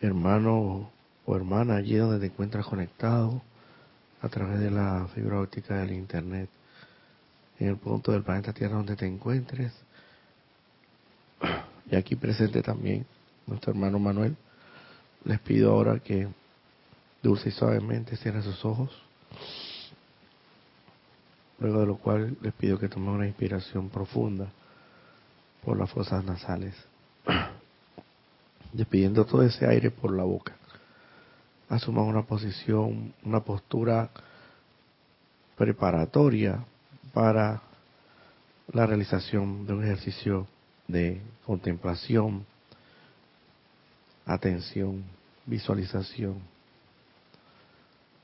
hermano o hermana allí donde te encuentras conectado a través de la fibra óptica del Internet, en el punto del planeta Tierra donde te encuentres. Y aquí presente también nuestro hermano Manuel. Les pido ahora que dulce y suavemente cierren sus ojos. Luego de lo cual les pido que tomen una inspiración profunda por las fosas nasales, despidiendo todo ese aire por la boca. Asuman una posición, una postura preparatoria para la realización de un ejercicio de contemplación, atención, visualización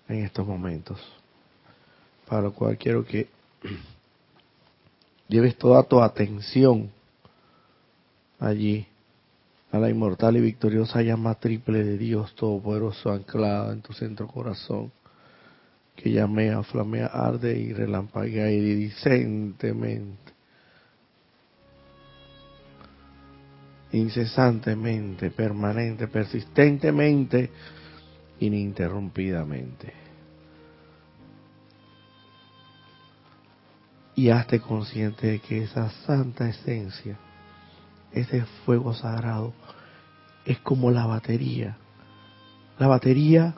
en estos momentos. Para lo cual quiero que lleves toda tu atención allí la inmortal y victoriosa llama triple de Dios Todopoderoso anclada en tu centro corazón, que llamea, flamea, arde y relampaguea iridicentemente, incesantemente, permanente, persistentemente, ininterrumpidamente. Y hazte consciente de que esa santa esencia ese fuego sagrado es como la batería, la batería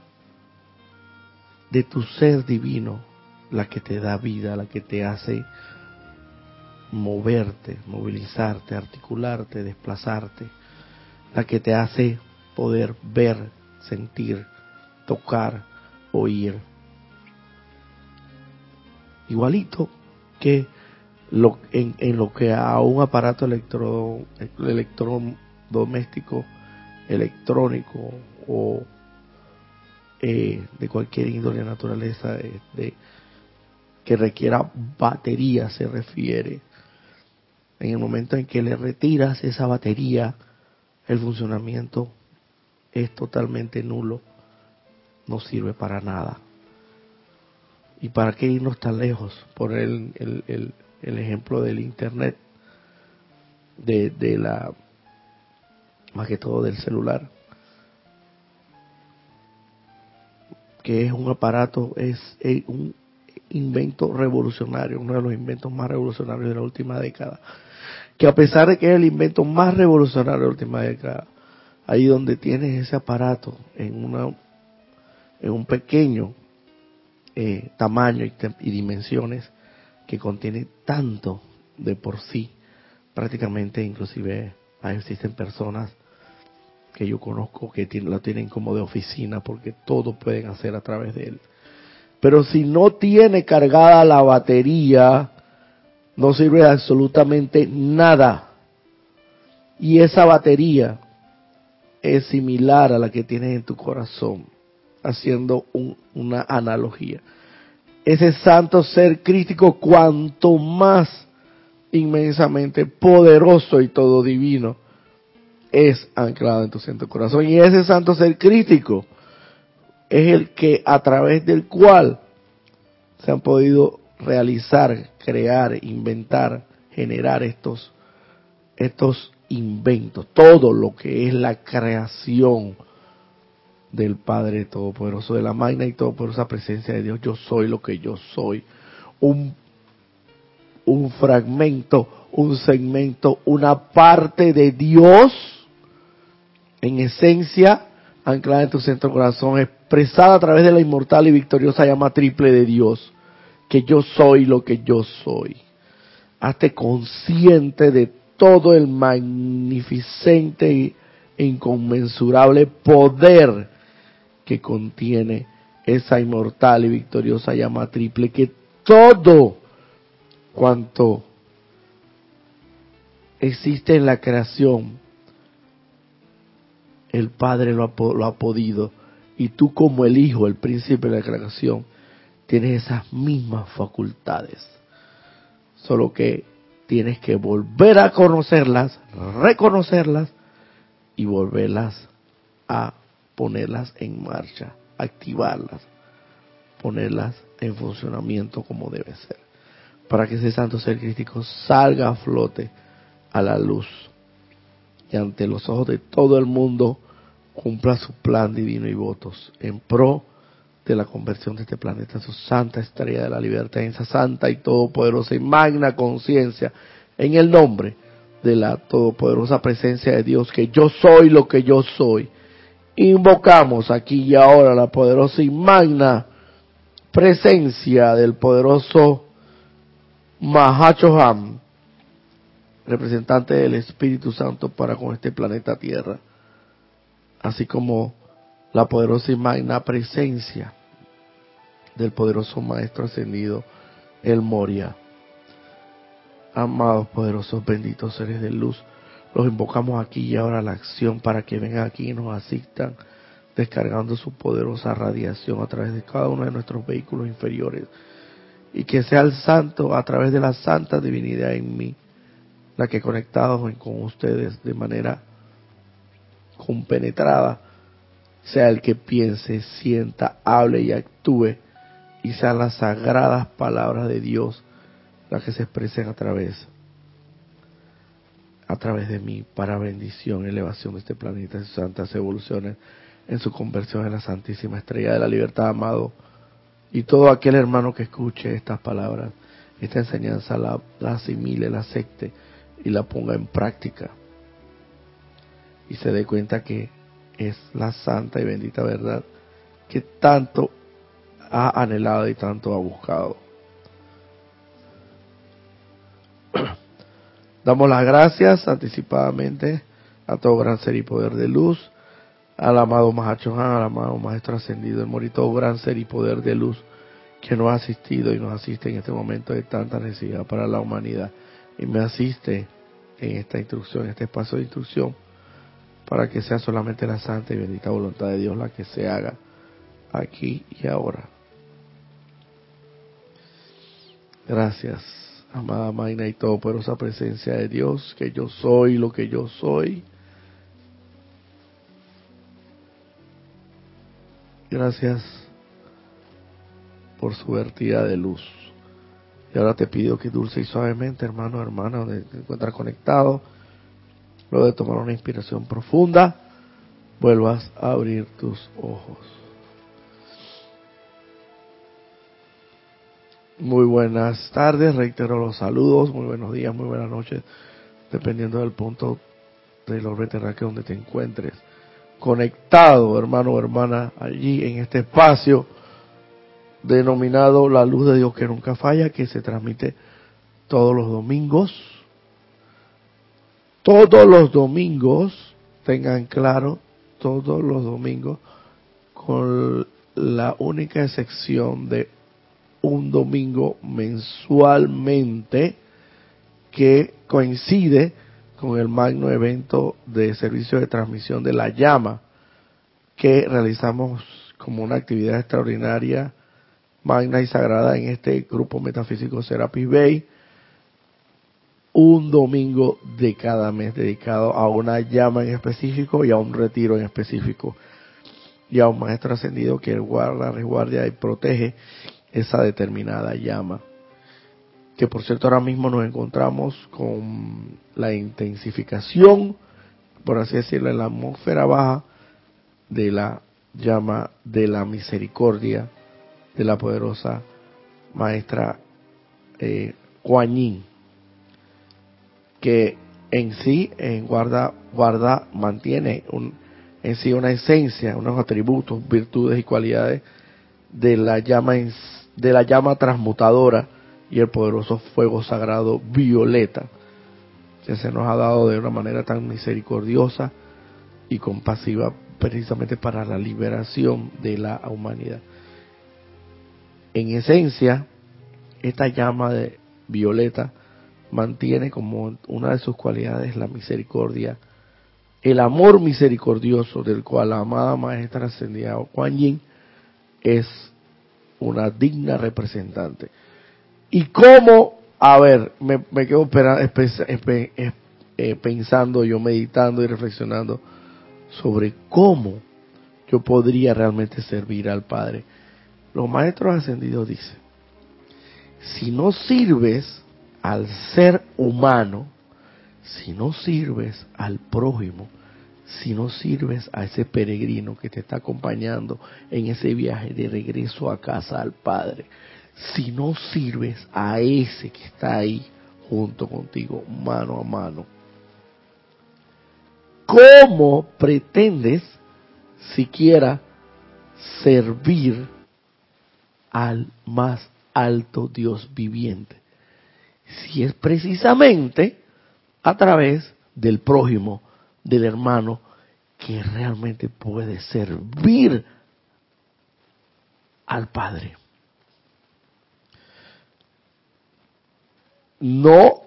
de tu ser divino, la que te da vida, la que te hace moverte, movilizarte, articularte, desplazarte, la que te hace poder ver, sentir, tocar, oír. Igualito que lo, en, en, lo que a un aparato electro, electrodoméstico, electrónico o eh, de cualquier índole naturaleza de, de, que requiera batería se refiere. En el momento en que le retiras esa batería, el funcionamiento es totalmente nulo, no sirve para nada. ¿Y para qué irnos tan lejos? Por el, el, el el ejemplo del internet, de, de la, más que todo del celular, que es un aparato, es un invento revolucionario, uno de los inventos más revolucionarios de la última década, que a pesar de que es el invento más revolucionario de la última década, ahí donde tienes ese aparato en una en un pequeño eh, tamaño y, y dimensiones, que contiene tanto de por sí, prácticamente inclusive existen personas que yo conozco que lo tienen como de oficina porque todo pueden hacer a través de él. Pero si no tiene cargada la batería, no sirve absolutamente nada. Y esa batería es similar a la que tienes en tu corazón, haciendo una analogía ese santo ser crítico cuanto más inmensamente poderoso y todo divino es anclado en tu centro corazón. Y ese santo ser crítico es el que a través del cual se han podido realizar, crear, inventar, generar estos, estos inventos, todo lo que es la creación del Padre Todopoderoso, de la magna y todopoderosa presencia de Dios. Yo soy lo que yo soy. Un, un fragmento, un segmento, una parte de Dios en esencia anclada en tu centro corazón, expresada a través de la inmortal y victoriosa llama triple de Dios, que yo soy lo que yo soy. Hazte consciente de todo el magnificente e inconmensurable poder que contiene esa inmortal y victoriosa llama triple, que todo cuanto existe en la creación, el Padre lo ha, podido, y tú como el Hijo, el príncipe de la creación, tienes esas mismas facultades. Solo que tienes que volver a conocerlas, reconocerlas y volverlas a ponerlas en marcha, activarlas, ponerlas en funcionamiento como debe ser, para que ese santo ser crítico salga a flote a la luz y ante los ojos de todo el mundo cumpla su plan divino y votos en pro de la conversión de este planeta, su santa estrella de la libertad, en esa santa y todopoderosa y magna conciencia, en el nombre de la todopoderosa presencia de Dios, que yo soy lo que yo soy. Invocamos aquí y ahora la poderosa y magna presencia del poderoso Mahachoham, representante del Espíritu Santo para con este planeta Tierra, así como la poderosa y magna presencia del poderoso Maestro Ascendido, el Moria. Amados, poderosos, benditos seres de luz, los invocamos aquí y ahora a la acción para que vengan aquí y nos asistan, descargando su poderosa radiación a través de cada uno de nuestros vehículos inferiores. Y que sea el santo a través de la santa divinidad en mí, la que conectados con ustedes de manera compenetrada, sea el que piense, sienta, hable y actúe y sean las sagradas palabras de Dios las que se expresen a través a través de mí para bendición y elevación de este planeta en sus santas evoluciones, en su conversión en la Santísima Estrella de la Libertad, amado. Y todo aquel hermano que escuche estas palabras, esta enseñanza, la, la asimile, la acepte y la ponga en práctica. Y se dé cuenta que es la santa y bendita verdad que tanto ha anhelado y tanto ha buscado. Damos las gracias anticipadamente a todo gran ser y poder de luz, al amado Mahachohan, al amado Maestro Ascendido, el Mori, todo gran ser y poder de luz que nos ha asistido y nos asiste en este momento de tanta necesidad para la humanidad y me asiste en esta instrucción, en este espacio de instrucción, para que sea solamente la santa y bendita voluntad de Dios la que se haga aquí y ahora. Gracias, amada Magna y todo por esa presencia de Dios, que yo soy lo que yo soy. Gracias por su vertida de luz. Y ahora te pido que dulce y suavemente, hermano, hermana, donde te encuentras conectado, luego de tomar una inspiración profunda, vuelvas a abrir tus ojos. Muy buenas tardes, reitero los saludos, muy buenos días, muy buenas noches, dependiendo del punto del orbe terráqueo donde te encuentres. Conectado, hermano o hermana, allí en este espacio denominado La Luz de Dios que nunca falla, que se transmite todos los domingos. Todos los domingos, tengan claro, todos los domingos, con la única excepción de un domingo mensualmente que coincide con el magno evento de servicio de transmisión de la llama que realizamos como una actividad extraordinaria, magna y sagrada en este grupo metafísico Serapis Bay, un domingo de cada mes dedicado a una llama en específico y a un retiro en específico. Y a un maestro ascendido que guarda, resguarda y protege esa determinada llama. Que por cierto ahora mismo nos encontramos con la intensificación, por así decirlo, en la atmósfera baja de la llama de la misericordia de la poderosa maestra eh, Kuan Yin, que en sí en guarda, guarda, mantiene en sí una esencia, unos atributos, virtudes y cualidades de la llama en de la llama transmutadora y el poderoso fuego sagrado violeta, que se nos ha dado de una manera tan misericordiosa y compasiva precisamente para la liberación de la humanidad. En esencia, esta llama de violeta mantiene como una de sus cualidades la misericordia, el amor misericordioso del cual la amada maestra ascendida Kuan Yin es una digna representante. ¿Y cómo? A ver, me, quedo eh, pensando, yo meditando y reflexionando sobre cómo yo podría realmente servir al Padre. Los maestros ascendidos dicen, si no sirves al ser humano, si no sirves al prójimo, si no sirves a ese peregrino que te está acompañando en ese viaje de regreso a casa al Padre, si no sirves a ese que está ahí junto contigo, mano a mano, ¿cómo pretendes siquiera servir al más alto Dios viviente? Si es precisamente a través del prójimo, del hermano, que realmente puede servir al Padre. No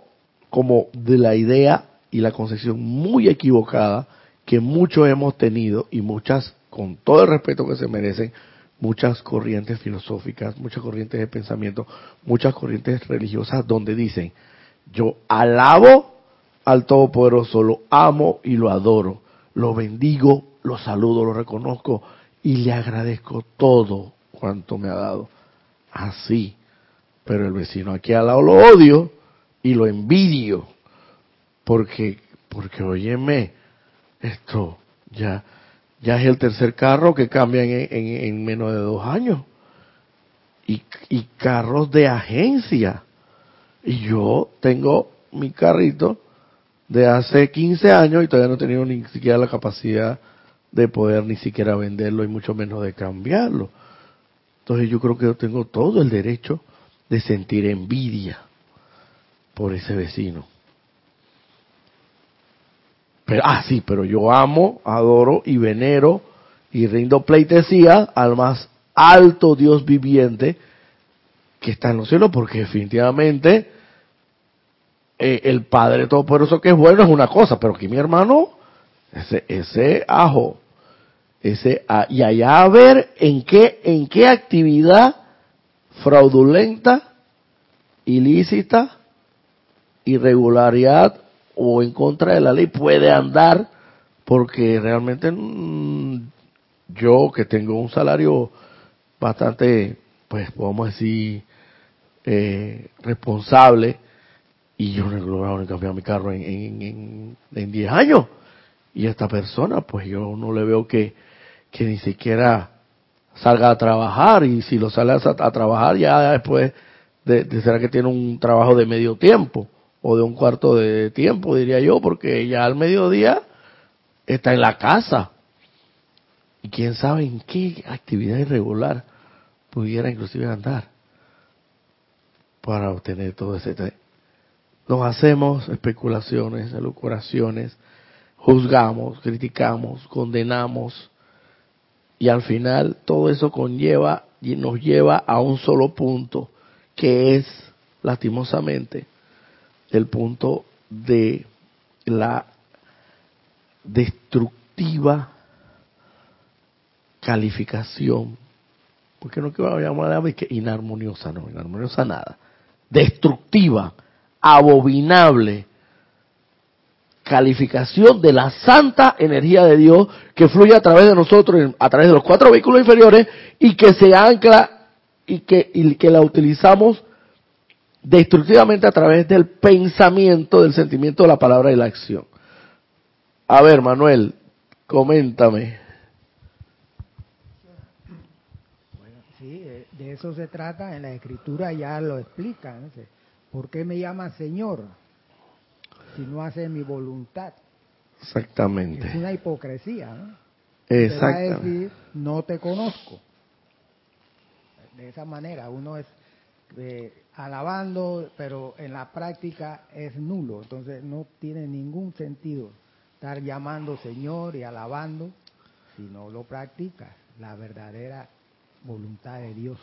como de la idea y la concepción muy equivocada que muchos hemos tenido y muchas, con todo el respeto que se merecen, muchas corrientes filosóficas, muchas corrientes de pensamiento, muchas corrientes religiosas donde dicen, yo alabo al Todopoderoso, lo amo y lo adoro, lo bendigo, lo saludo, lo reconozco y le agradezco todo cuanto me ha dado. Así, pero el vecino aquí al lado lo odio y lo envidio, porque, porque óyeme, esto ya, ya es el tercer carro que cambia en, en, menos de dos años. Y, y carros de agencia. Y yo tengo mi carrito de hace 15 años y todavía no he tenido ni siquiera la capacidad de poder ni siquiera venderlo y mucho menos de cambiarlo. Entonces yo creo que yo tengo todo el derecho de sentir envidia por ese vecino. Pero, ah, sí, pero yo amo, adoro y venero y rindo pleitesía al más alto Dios viviente que está en los cielos, porque definitivamente eh, el Padre Todopoderoso que es bueno es una cosa, pero aquí mi hermano, ese, ese ajo, ese, y allá a ver en qué, en qué actividad fraudulenta, ilícita, irregularidad o en contra de la ley puede andar, porque realmente mm, yo que tengo un salario bastante, pues podemos decir, eh, responsable, y yo no he logrado cambiar mi carro en 10 años. Y esta persona, pues yo no le veo que, que ni siquiera salga a trabajar. Y si lo sale a, trabajar, ya después de, de, será que tiene un trabajo de medio tiempo o de un cuarto de tiempo, diría yo, porque ya al mediodía está en la casa. Y quién sabe en qué actividad irregular pudiera inclusive andar para obtener todo ese nos hacemos especulaciones, elucubraciones, juzgamos, criticamos, condenamos y al final todo eso conlleva y nos lleva a un solo punto que es lastimosamente el punto de la destructiva calificación, porque no quiero llamar que inarmoniosa, no, inarmoniosa nada, destructiva abominable calificación de la santa energía de Dios que fluye a través de nosotros, a través de los cuatro vehículos inferiores y que se ancla y que, y que la utilizamos destructivamente a través del pensamiento, del sentimiento, de la palabra y la acción. A ver, Manuel, coméntame. Sí, de eso se trata, en la escritura ya lo explican. ¿Por qué me llama Señor si no hace mi voluntad? Exactamente. Es una hipocresía, ¿no? Exactamente. Te decir, no te conozco. De esa manera, uno es eh, alabando, pero en la práctica es nulo. Entonces no tiene ningún sentido estar llamando Señor y alabando si no lo practicas, la verdadera voluntad de Dios.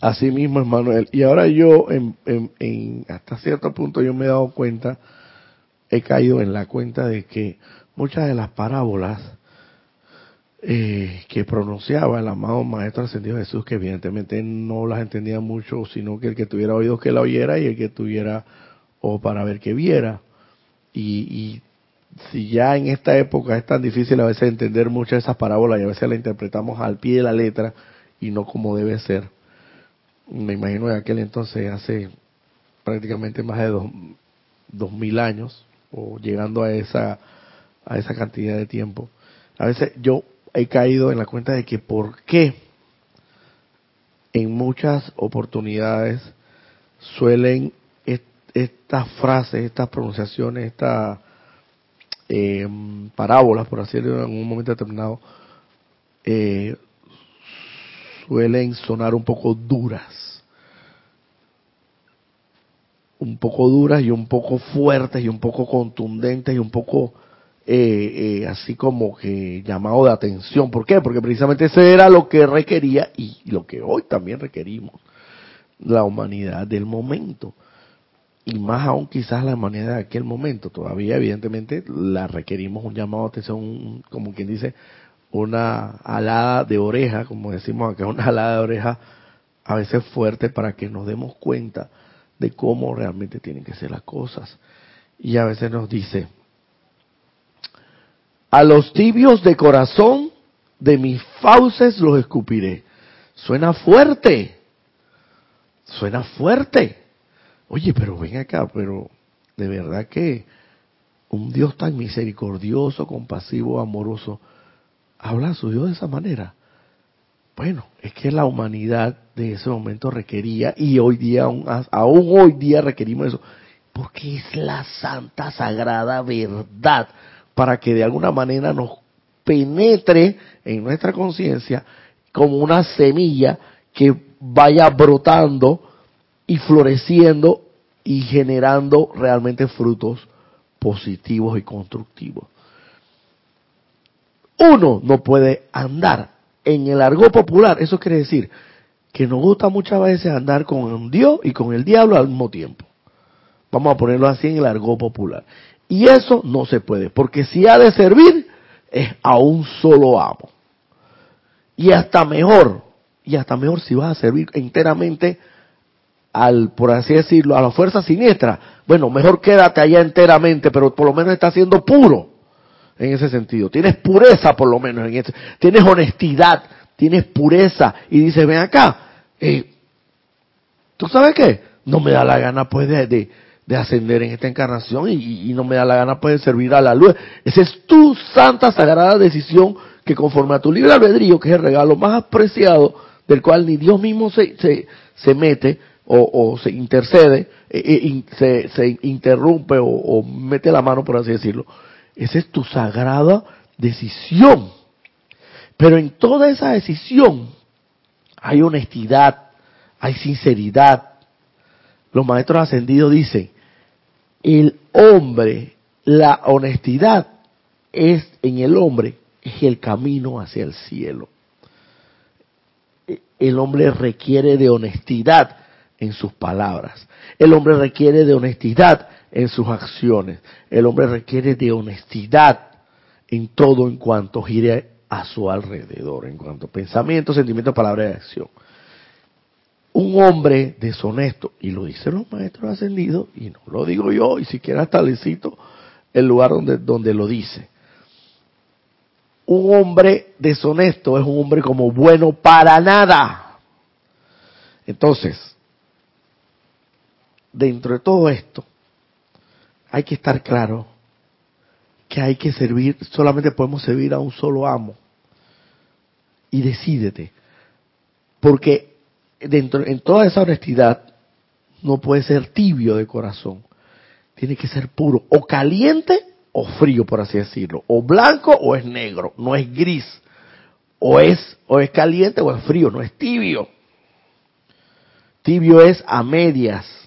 Así mismo, Manuel. Y ahora yo, en, hasta cierto punto, yo me he dado cuenta, he caído en la cuenta de que muchas de las parábolas eh, que pronunciaba el amado Maestro Ascendido Jesús, que evidentemente no las entendía mucho, sino que el que tuviera oídos que la oyera y el que tuviera o para ver que viera. Y, y si ya en esta época es tan difícil a veces entender muchas de esas parábolas y a veces las interpretamos al pie de la letra y no como debe ser me imagino en aquel entonces, hace prácticamente más de dos, mil años, o llegando a esa, a esa cantidad de tiempo. A veces yo he caído en la cuenta de que por qué en muchas oportunidades suelen estas frases, estas pronunciaciones, estas eh, parábolas, por así decirlo, en un momento determinado, eh, suelen sonar un poco duras. Un poco duras y un poco fuertes y un poco contundentes y un poco eh, eh, así como que llamado de atención. ¿Por qué? Porque precisamente eso era lo que requería y lo que hoy también requerimos la humanidad del momento. Y más aún quizás la humanidad de aquel momento. Todavía evidentemente la requerimos un llamado de atención, como quien dice, una alada de oreja, como decimos acá, una alada de oreja a veces fuerte para que nos demos cuenta de cómo realmente tienen que ser las cosas. Y a veces nos dice, a los tibios de corazón de mis fauces los escupiré. Suena fuerte, suena fuerte. Oye, pero ven acá, pero de verdad que un Dios tan misericordioso, compasivo, amoroso, habla a su Dios de esa manera. Bueno, es que la humanidad de ese momento requería, y hoy día, aún, aún hoy día requerimos eso, porque es la santa, sagrada verdad, para que de alguna manera nos penetre en nuestra conciencia como una semilla que vaya brotando y floreciendo y generando realmente frutos positivos y constructivos. Uno no puede andar en el argot popular, eso quiere decir que nos gusta muchas veces andar con Dios y con el diablo al mismo tiempo. Vamos a ponerlo así en el argot popular. Y eso no se puede, porque si ha de servir es a un solo amo. Y hasta mejor, y hasta mejor si vas a servir enteramente al, por así decirlo, a la fuerza siniestra. Bueno, mejor quédate allá enteramente, pero por lo menos está siendo puro en ese sentido. Tienes pureza por lo menos en ese. Tienes honestidad, tienes pureza. Y dice, ven acá, eh, ¿tú sabes qué? No me da la gana pues de, de, ascender en esta encarnación y, no me da la gana pues de servir a la luz. Esa es tu santa, sagrada decisión que conforme a tu libre albedrío, que es el regalo más apreciado, del cual ni Dios mismo se, se, se mete o, o, se intercede, eh, eh, se, se, interrumpe o, o mete la mano, por así decirlo, esa es tu sagrada decisión. Pero en toda esa decisión hay honestidad, hay sinceridad. Los maestros ascendidos dicen, el hombre, la honestidad es en el hombre, es el camino hacia el cielo. El hombre requiere de honestidad en sus palabras. El hombre requiere de honestidad en sus acciones. El hombre requiere de honestidad en todo en cuanto gire a su alrededor, en cuanto a pensamiento, sentimiento, palabra y acción. Un hombre deshonesto, y lo dicen los maestros ascendidos, y no lo digo yo, y siquiera hasta le el lugar donde, donde lo dice. Un hombre deshonesto es un hombre como bueno para nada. Entonces, dentro de todo esto, hay que estar claro que hay que servir, solamente podemos servir a un solo amo. Y decídete. Porque dentro, en toda esa honestidad no puede ser tibio de corazón. Tiene que ser puro, o caliente o frío, por así decirlo. O blanco o es negro, no es gris. O es, o es caliente o es frío, no es tibio. Tibio es a medias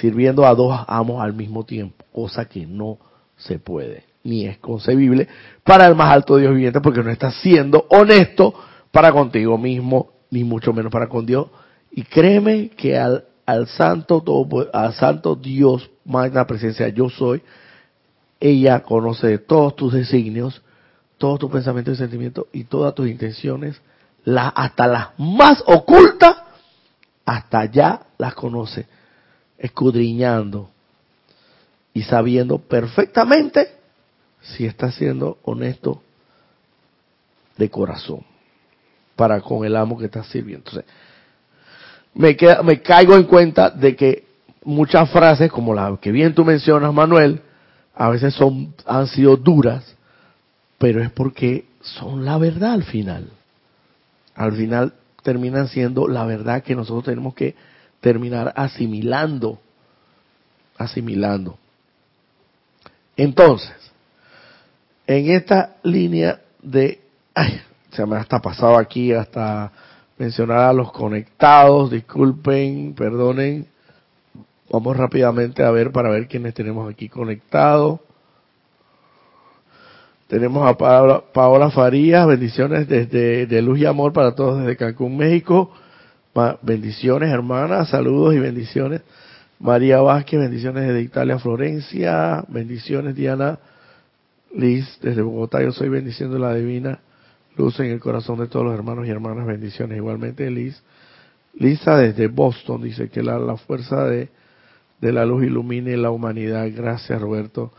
sirviendo a dos amos al mismo tiempo, cosa que no se puede, ni es concebible para el más alto Dios viviente, porque no estás siendo honesto para contigo mismo, ni mucho menos para con Dios. Y créeme que al, al santo todo, al santo Dios, magna presencia, yo soy, ella conoce todos tus designios, todos tus pensamientos y sentimientos y todas tus intenciones, hasta las más ocultas, hasta allá las conoce escudriñando y sabiendo perfectamente si está siendo honesto de corazón para con el amo que está sirviendo. Entonces, me, queda, me caigo en cuenta de que muchas frases, como la que bien tú mencionas, Manuel, a veces son, han sido duras, pero es porque son la verdad al final. Al final terminan siendo la verdad que nosotros tenemos que terminar asimilando, asimilando. Entonces, en esta línea de, ay, se me ha hasta pasado aquí hasta mencionar a los conectados, disculpen, perdonen, vamos rápidamente a ver para ver quiénes tenemos aquí conectados. Tenemos a Paola, Paola Farías, bendiciones desde de Luz y Amor para todos desde Cancún, México. Bendiciones, hermanas, saludos y bendiciones. María Vázquez, bendiciones desde Italia, Florencia. Bendiciones, Diana Liz, desde Bogotá. Yo soy bendiciendo la divina luz en el corazón de todos los hermanos y hermanas. Bendiciones. Igualmente, Liz. Lisa, desde Boston, dice que la, la fuerza de, de la luz ilumine la humanidad. Gracias, Roberto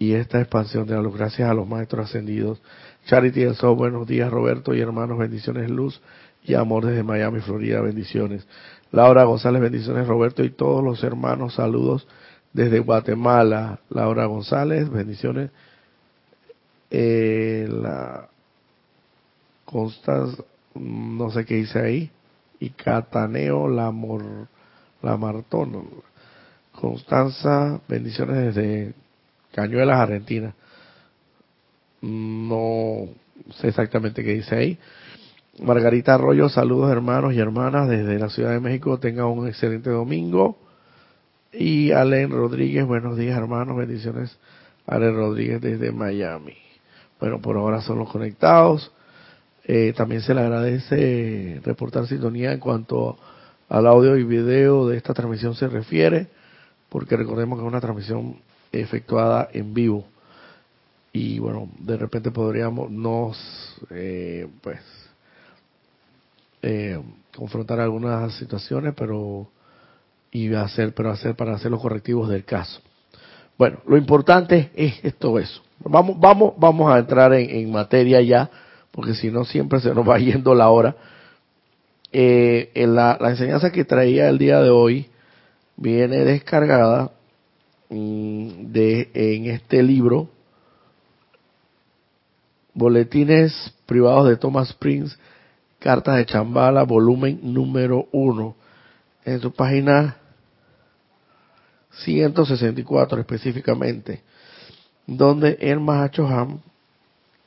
y esta expansión de la luz. Gracias a los maestros ascendidos. Charity del Sol, buenos días Roberto y hermanos, bendiciones, luz y amor desde Miami, Florida, bendiciones. Laura González, bendiciones Roberto y todos los hermanos, saludos desde Guatemala. Laura González, bendiciones. Eh, la Constanza, no sé qué dice ahí, y Cataneo la, Mor, la Martón. Constanza, bendiciones desde Cañuelas, Argentina. No sé exactamente qué dice ahí. Margarita Arroyo, saludos hermanos y hermanas desde la Ciudad de México. Tengan un excelente domingo. Y Allen Rodríguez, buenos días hermanos, bendiciones. Allen Rodríguez desde Miami. Bueno, por ahora son los conectados. Eh, también se le agradece reportar sintonía en cuanto al audio y video de esta transmisión se refiere, porque recordemos que es una transmisión efectuada en vivo y bueno de repente podríamos nos eh, pues eh, confrontar algunas situaciones pero y hacer pero hacer para hacer los correctivos del caso. Bueno lo importante es esto eso. Vamos vamos vamos a entrar en, materia ya porque si no siempre se nos va yendo la hora. Eh, en la, enseñanza que traía el día de hoy viene descargada Mm, de en este libro Boletines privados de Thomas Prince, Cartas de Chambala, volumen número uno, en su página 164 específicamente, donde el Mahacho Ham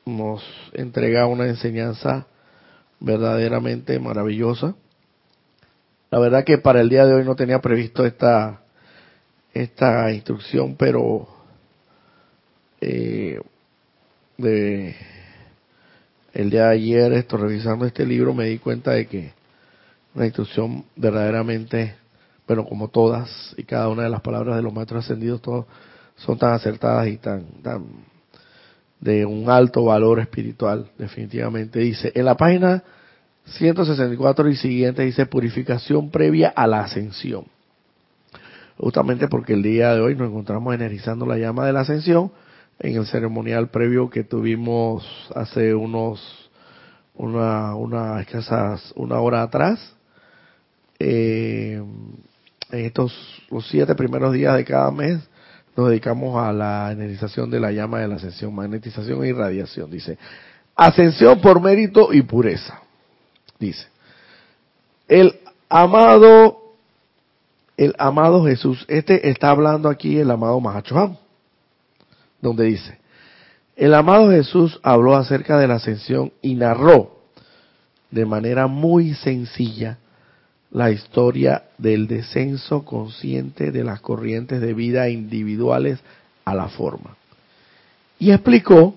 nos entrega una enseñanza verdaderamente maravillosa. La verdad que para el día de hoy no tenía previsto esta esta instrucción, pero eh, de el día de ayer, esto, revisando este libro, me di cuenta de que una instrucción verdaderamente, bueno, como todas y cada una de las palabras de los maestros ascendidos, todos son tan acertadas y tan, tan de un alto valor espiritual, definitivamente. Dice, en la página 164 y siguiente dice purificación previa a la ascensión justamente porque el día de hoy nos encontramos energizando la llama de la ascensión en el ceremonial previo que tuvimos hace unos una una escasas una hora atrás. Eh, en estos los siete primeros días de cada mes nos dedicamos a la energización de la llama de la ascensión magnetización e irradiación dice. Ascensión por mérito y pureza dice. El amado el amado Jesús. Este está hablando aquí el amado Mahachohan, donde dice, el amado Jesús habló acerca de la ascensión y narró de manera muy sencilla la historia del descenso consciente de las corrientes de vida individuales a la forma. Y explicó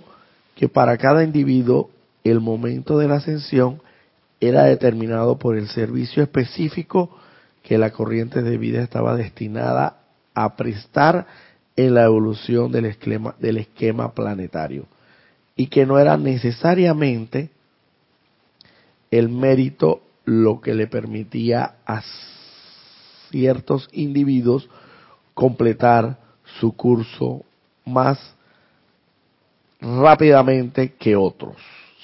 que para cada individuo el momento de la ascensión era determinado por el servicio específico que la corriente de vida estaba destinada a prestar en la evolución del esquema, del esquema planetario y que no era necesariamente el mérito lo que le permitía a ciertos individuos completar su curso más rápidamente que otros,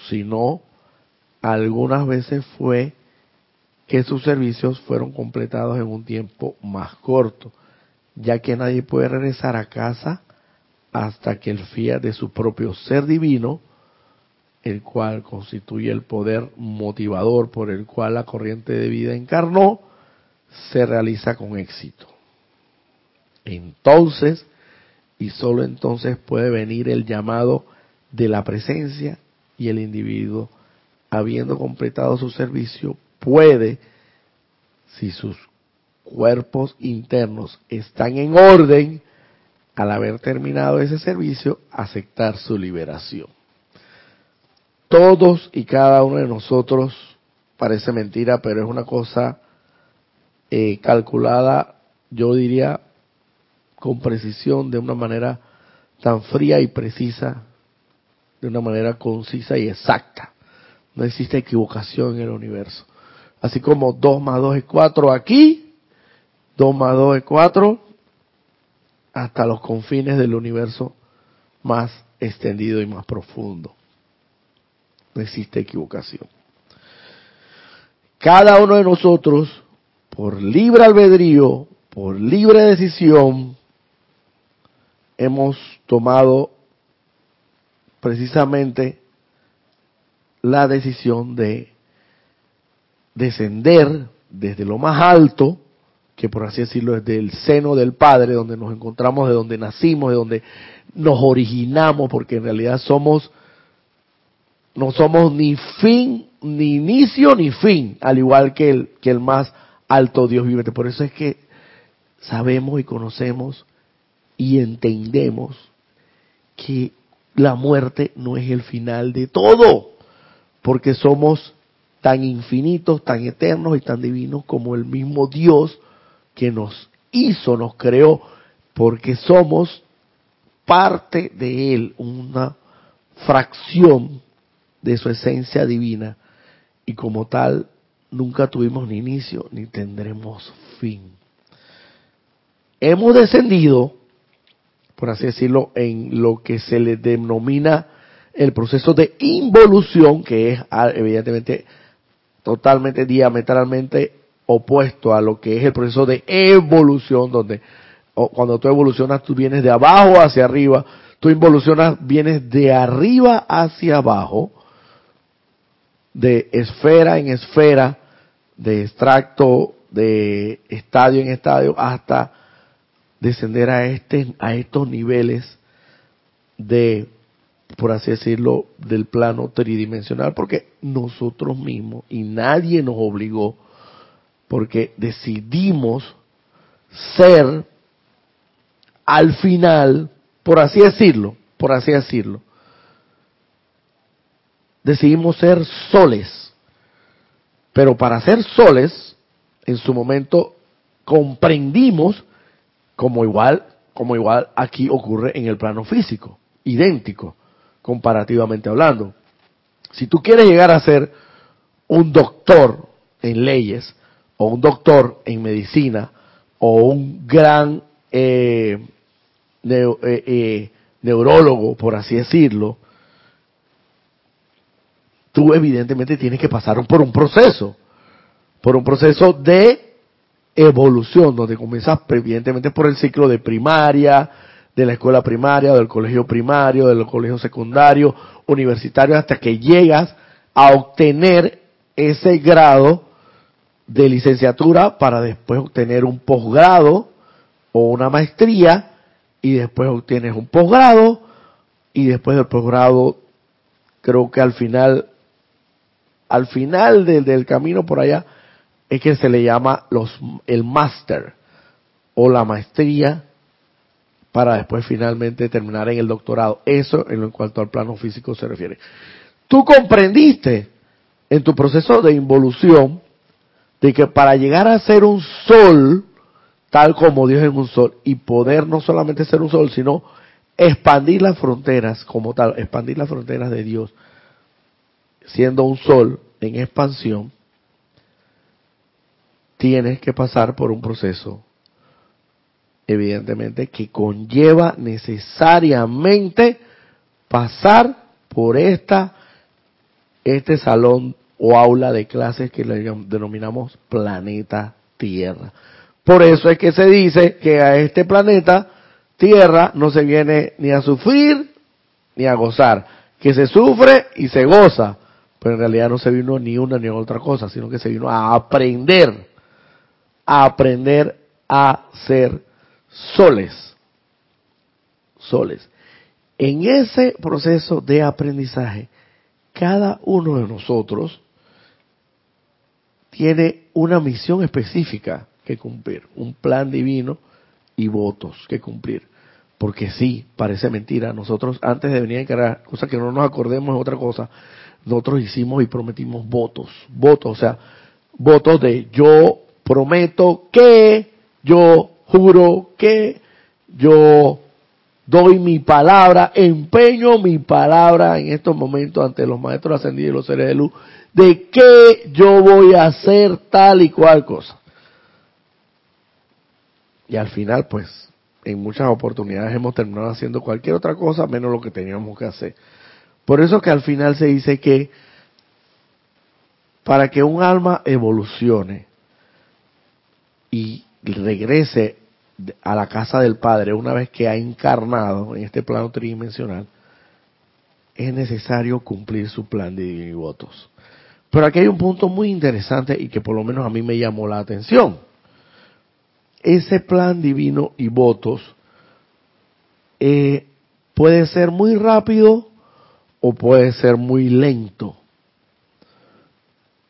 sino algunas veces fue que sus servicios fueron completados en un tiempo más corto. Ya que nadie puede regresar a casa hasta que el fiat de su propio ser divino, el cual constituye el poder motivador por el cual la corriente de vida encarnó, se realiza con éxito. Entonces, y sólo entonces puede venir el llamado de la presencia y el individuo, habiendo completado su servicio, puede, si sus cuerpos internos están en orden, al haber terminado ese servicio, aceptar su liberación. Todos y cada uno de nosotros, parece mentira, pero es una cosa eh, calculada, yo diría, con precisión, de una manera tan fría y precisa, de una manera concisa y exacta. No existe equivocación en el universo. Así como 2 más 2 es 4 aquí, 2 más 2 es 4, hasta los confines del universo más extendido y más profundo. No existe equivocación. Cada uno de nosotros, por libre albedrío, por libre decisión, hemos tomado precisamente la decisión de descender desde lo más alto que por así decirlo es del seno del Padre, donde nos encontramos, de donde nacimos, de donde nos originamos, porque en realidad somos, no somos ni fin, ni inicio, ni fin, al igual que el, que el más alto Dios viviente. Por eso es que sabemos y conocemos y entendemos que la muerte no es el final de todo, porque somos tan infinitos, tan eternos y tan divinos como el mismo Dios que nos hizo, nos creó, porque somos parte de Él, una fracción de su esencia divina, y como tal nunca tuvimos ni inicio ni tendremos fin. Hemos descendido, por así decirlo, en lo que se le denomina el proceso de involución, que es ah, evidentemente totalmente diametralmente opuesto a lo que es el proceso de evolución, donde cuando tú evolucionas tú vienes de abajo hacia arriba, tú involucionas, vienes de arriba hacia abajo, de esfera en esfera, de extracto, de estadio en estadio, hasta descender a este, a estos niveles de, por así decirlo, del plano tridimensional, porque nosotros mismos y nadie nos obligó porque decidimos ser al final, por así decirlo, por así decirlo, decidimos ser soles. Pero para ser soles, en su momento comprendimos como igual, como igual aquí ocurre en el plano físico, idéntico, comparativamente hablando. Si tú quieres llegar a ser un doctor en leyes, o un doctor en medicina o un gran eh, eh, eh, neurólogo, por así decirlo, tú evidentemente tienes que pasar por un proceso, por un proceso de evolución, donde comienzas evidentemente por el ciclo de primaria, de la escuela primaria, del colegio primario, del colegio secundario, universitario, hasta que llegas a obtener ese grado de licenciatura para después obtener un posgrado o una maestría y después obtienes un posgrado y después del posgrado creo que al final al final del, camino por allá es que se le llama los el máster o la maestría para después finalmente terminar en el doctorado. Eso en cuanto al plano físico se refiere. Tú comprendiste en tu proceso de involución de que para llegar a ser un sol, tal como Dios es un sol, y poder no solamente ser un sol, sino expandir las fronteras como tal, expandir las fronteras de Dios, siendo un sol en expansión, tienes que pasar por un proceso, evidentemente, que conlleva necesariamente pasar por esta, este salón o aula de clases que le denominamos planeta Tierra. Por eso es que se dice que a este planeta Tierra no se viene ni a sufrir ni a gozar, que se sufre y se goza, pero en realidad no se vino ni una ni otra cosa, sino que se vino a aprender, a aprender a ser soles, soles. En ese proceso de aprendizaje, cada uno de nosotros tiene una misión específica que cumplir, un plan divino y votos que cumplir. Porque sí, parece mentira, nosotros antes de venir a encargar, cosa que no nos acordemos es otra cosa, nosotros hicimos y prometimos votos, votos, o sea, votos de yo prometo que, yo juro que, yo doy mi palabra, empeño mi palabra en estos momentos ante los maestros ascendidos y los seres de luz, de que yo voy a hacer tal y cual cosa. Y al final, pues, en muchas oportunidades hemos terminado haciendo cualquier otra cosa menos lo que teníamos que hacer. Por eso que al final se dice que para que un alma evolucione y regrese a la casa del Padre una vez que ha encarnado en este plano tridimensional, es necesario cumplir su plan de votos. Pero aquí hay un punto muy interesante y que por lo menos a mí me llamó la atención. Ese plan divino y votos eh, puede ser muy rápido o puede ser muy lento.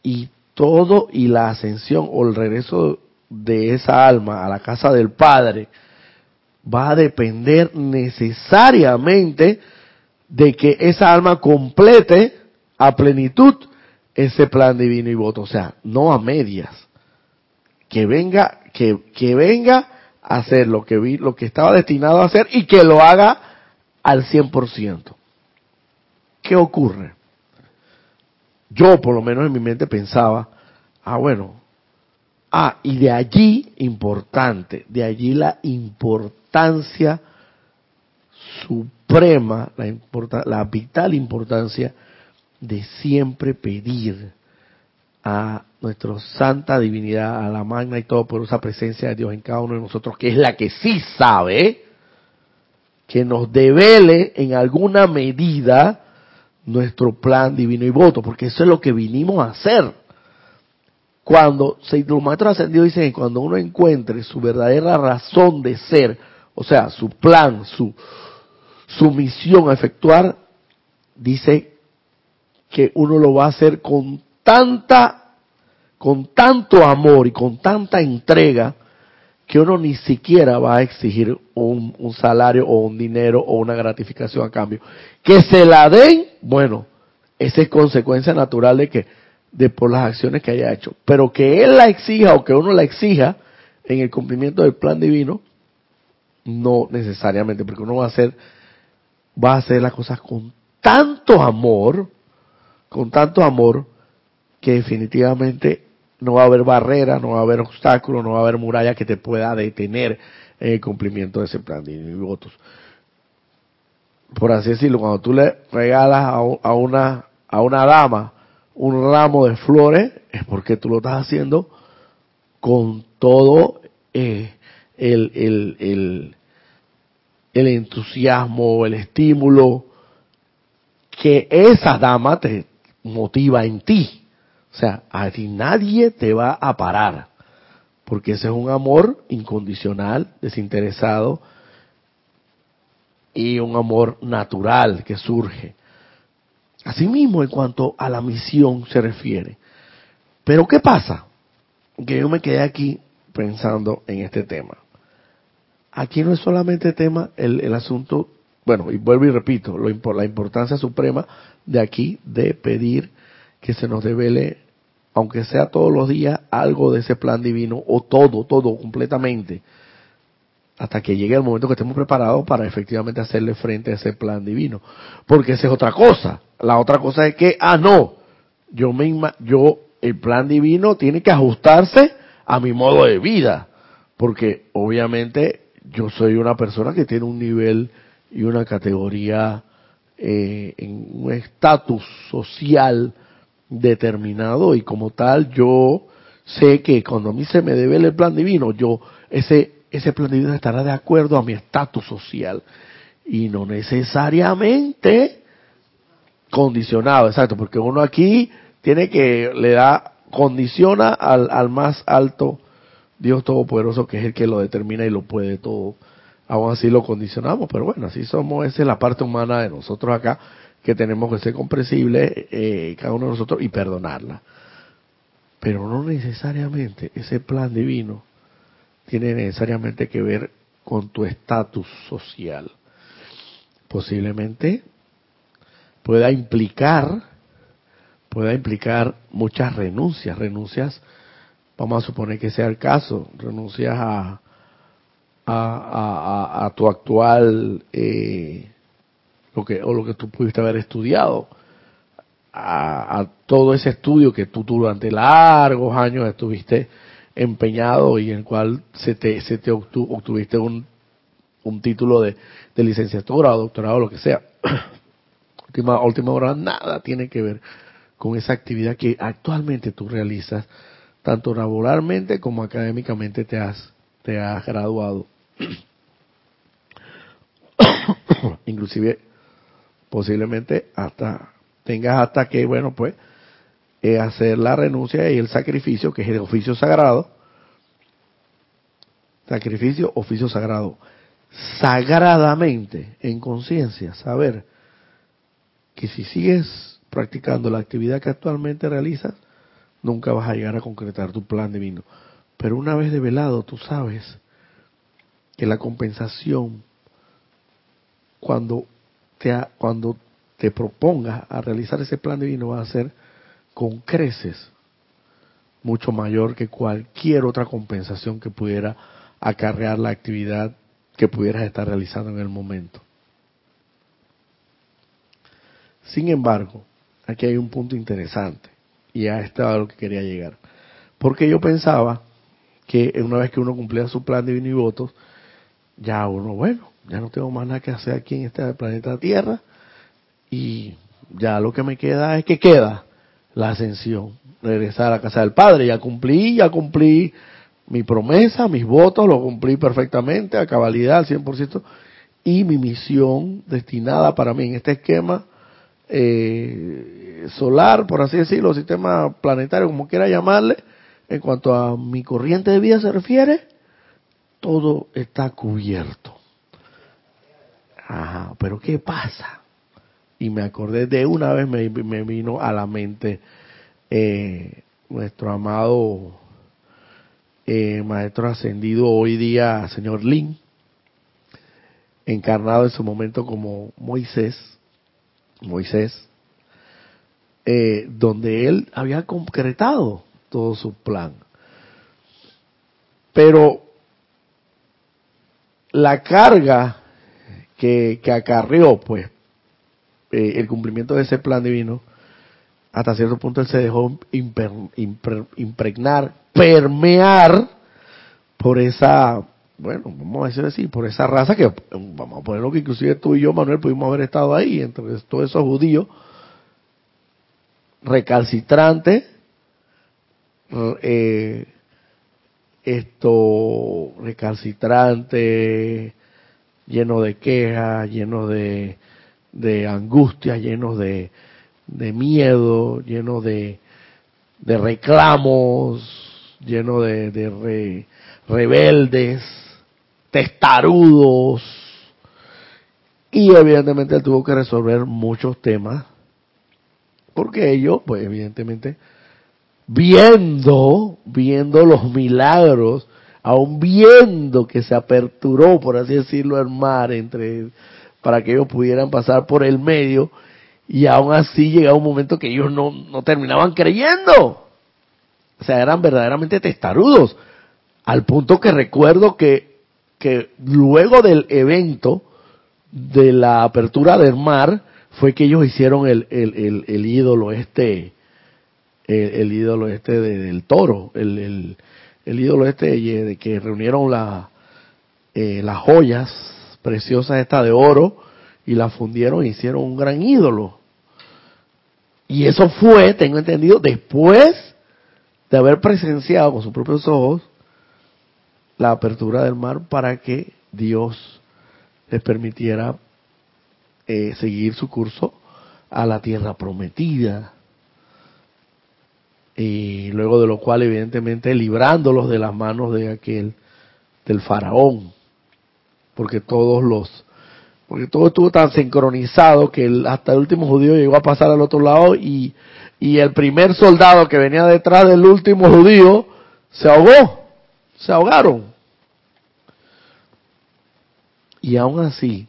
Y todo y la ascensión o el regreso de esa alma a la casa del Padre va a depender necesariamente de que esa alma complete a plenitud ese plan divino y voto, o sea, no a medias. Que venga, que, que venga a hacer lo que vi, lo que estaba destinado a hacer y que lo haga al 100%. ¿Qué ocurre? Yo, por lo menos en mi mente, pensaba, ah, bueno, Ah, y de allí, importante, de allí la importancia suprema, la, la vital importancia de siempre pedir a nuestra santa divinidad, a la magna y todo esa presencia de Dios en cada uno de nosotros, que es la que sí sabe, que nos devele en alguna medida nuestro plan divino y voto, porque eso es lo que vinimos a hacer. Cuando los maestros ascendidos dicen que cuando uno encuentre su verdadera razón de ser, o sea, su plan, su, su misión a efectuar, dice que uno lo va a hacer con tanta, con tanto amor y con tanta entrega que uno ni siquiera va a exigir un, salario o un dinero o una gratificación a cambio. Que se la den, bueno, esa es consecuencia natural de que de por las acciones que haya hecho. Pero que él la exija o que uno la exija en el cumplimiento del plan divino, no necesariamente, porque uno va a hacer, va a hacer las cosas con tanto amor, con tanto amor, que definitivamente no va a haber barrera, no va a haber obstáculo, no va a haber muralla que te pueda detener en el cumplimiento de ese plan y votos. Por así decirlo, cuando tú le regalas a una, a una dama un ramo de flores, es porque tú lo estás haciendo con todo eh, el, el, el, el entusiasmo, el estímulo que esa dama te motiva en ti. O sea, a ti nadie te va a parar, porque ese es un amor incondicional, desinteresado y un amor natural que surge. Asimismo, en cuanto a la misión se refiere. Pero ¿qué pasa? Que yo me quedé aquí pensando en este tema. Aquí no es solamente tema el, asunto, bueno, y vuelvo y repito, lo, la importancia suprema de aquí de pedir que se nos devele, aunque sea todos los días, algo de ese plan divino, o todo, todo, completamente, hasta que llegue el momento que estemos preparados para efectivamente hacerle frente a ese plan divino. Porque esa es otra cosa. La otra cosa es que, ah, no, yo me, yo, el plan divino tiene que ajustarse a mi modo de vida. Porque obviamente yo soy una persona que tiene un nivel y una categoría eh, en un estatus social determinado y como tal yo sé que cuando a mí se me debe el plan divino, yo, ese, ese plan divino estará de acuerdo a mi estatus social y no necesariamente condicionado, exacto, porque uno aquí tiene que, le da, condiciona al, al más alto Dios Todopoderoso que es el que lo determina y lo puede todo. Aún así lo condicionamos, pero bueno, así somos, esa es la parte humana de nosotros acá, que tenemos que ser comprensibles, eh, cada uno de nosotros, y perdonarla. Pero no necesariamente ese plan divino tiene necesariamente que ver con tu estatus social. Posiblemente pueda implicar, pueda implicar muchas renuncias, renuncias, vamos a suponer que sea el caso, renuncias a, a, a, tu actual, eh, lo que, o lo que tú pudiste haber estudiado, a, todo ese estudio que tú durante largos años estuviste empeñado y en el cual se te, se te obtuviste un, un título de, de licenciatura o doctorado, lo que sea. última, última hora, nada tiene que ver con esa actividad que actualmente tú realizas, tanto laboralmente como académicamente te has, te has graduado. Inclusive, posiblemente hasta tengas hasta que, bueno, pues, eh, hacer la renuncia y el sacrificio, que es el oficio sagrado. Sacrificio, oficio sagrado. Sagradamente, en conciencia, saber que si sigues practicando la actividad que actualmente realizas, nunca vas a llegar a concretar tu plan divino. Pero una vez develado, tú sabes que la compensación, cuando te, cuando te propongas a realizar ese plan divino va a ser con creces mucho mayor que cualquier otra compensación que pudiera acarrear la actividad que pudieras estar realizando en el momento. Sin embargo, aquí hay un punto interesante y a este a lo que quería llegar. Porque yo pensaba que una vez que uno cumplía su plan divino y votos, ya uno, bueno, ya no tengo más nada que hacer aquí en este planeta Tierra, y ya lo que me queda es que queda la ascensión, regresar a la casa del Padre. Ya cumplí, ya cumplí mi promesa, mis votos, lo cumplí perfectamente, a cabalidad, al 100%, y mi misión destinada para mí en este esquema eh, solar, por así decirlo, sistema planetario, como quiera llamarle, en cuanto a mi corriente de vida se refiere, todo está cubierto. Ajá, pero ¿qué pasa? y me acordé de una vez, me, vino a la mente eh, nuestro amado eh, maestro ascendido hoy día, señor Lin, encarnado en su momento como Moisés, Moisés, eh, donde él había concretado todo su plan. Pero la carga que, que acarreó, pues, eh, el cumplimiento de ese plan divino, hasta cierto punto él se dejó impregnar, permear por esa, bueno, vamos a decir así, por esa raza que, vamos a ponerlo que inclusive tú y yo, Manuel, pudimos haber estado ahí, entre todos esos judíos recalcitrantes, eh, esto recalcitrante, lleno de quejas, lleno de de angustia, llenos de, de miedo, llenos de, de reclamos, llenos de, de rebeldes, testarudos. Y evidentemente tuvo que resolver muchos temas, porque ellos, pues evidentemente, viendo, viendo los milagros, aún viendo que se aperturó, por así decirlo, el mar entre para que ellos pudieran pasar por el medio y aún así llegaba un momento que ellos no, no terminaban creyendo. O sea, eran verdaderamente testarudos. Al punto que recuerdo que, que luego del evento de la apertura del mar fue que ellos hicieron el, el, el, ídolo este, el, ídolo este del toro, el, el, ídolo este de que reunieron la, eh, las joyas preciosas esta de oro y la fundieron e hicieron un gran ídolo. Y eso fue, tengo entendido, después de haber presenciado con sus propios ojos la apertura del mar para que Dios les permitiera eh, seguir su curso a la tierra prometida. Y luego de lo cual, evidentemente, librándolos de las manos de aquel, del faraón, porque todos los, porque todo estuvo tan sincronizado que hasta el último judío llegó a pasar al otro lado y, y el primer soldado que venía detrás del último judío se ahogó, se ahogaron. Y aún así,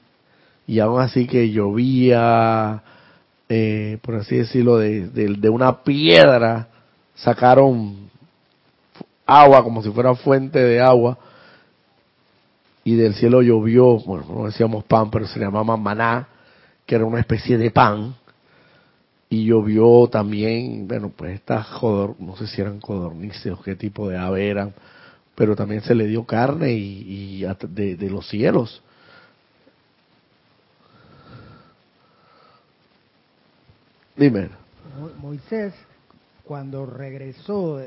y aún así que llovía, eh, por así decirlo, de, de, una piedra, sacaron agua como si fuera fuente de agua, y del cielo llovió, bueno, no decíamos pan, pero se llamaba maná, que era una especie de pan, y llovió también, bueno, pues estas jodor, no sé si eran codornices o qué tipo de ave eran, pero también se le dio carne y, de, de, los cielos. Dime. Moisés, cuando regresó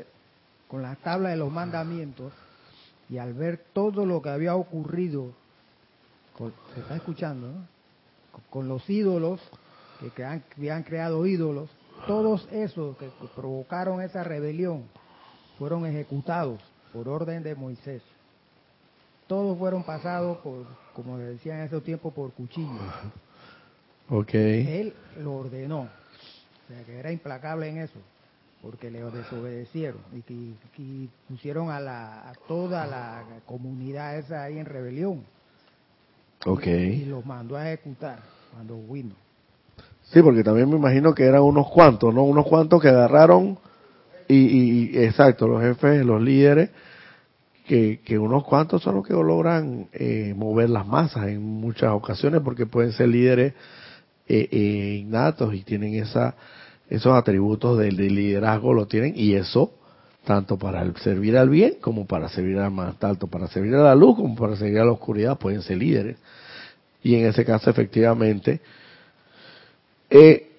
con la tabla de los mandamientos y al ver todo lo que había ocurrido, se está escuchando, con los ídolos, que, habían creado ídolos, todos esos que provocaron esa rebelión fueron ejecutados por orden de Moisés. Todos fueron pasados por, como decía en ese tiempo, por cuchillo. Okay. Él lo ordenó. O sea, que era implacable en eso, porque le desobedecieron y, pusieron a, la, toda la comunidad esa ahí en rebelión. Okay. Y, los mandó a ejecutar cuando vino. Sí, porque también me imagino que eran unos cuantos, ¿no? Unos cuantos que agarraron y, y exacto, los jefes, los líderes, que, que, unos cuantos son los que logran eh, mover las masas en muchas ocasiones, porque pueden ser líderes eh, eh, innatos y tienen esa esos atributos del, liderazgo lo tienen y eso tanto para servir al bien como para servir al mal, tanto para servir a la luz como para servir a la oscuridad pueden ser líderes. Y en ese caso efectivamente eh,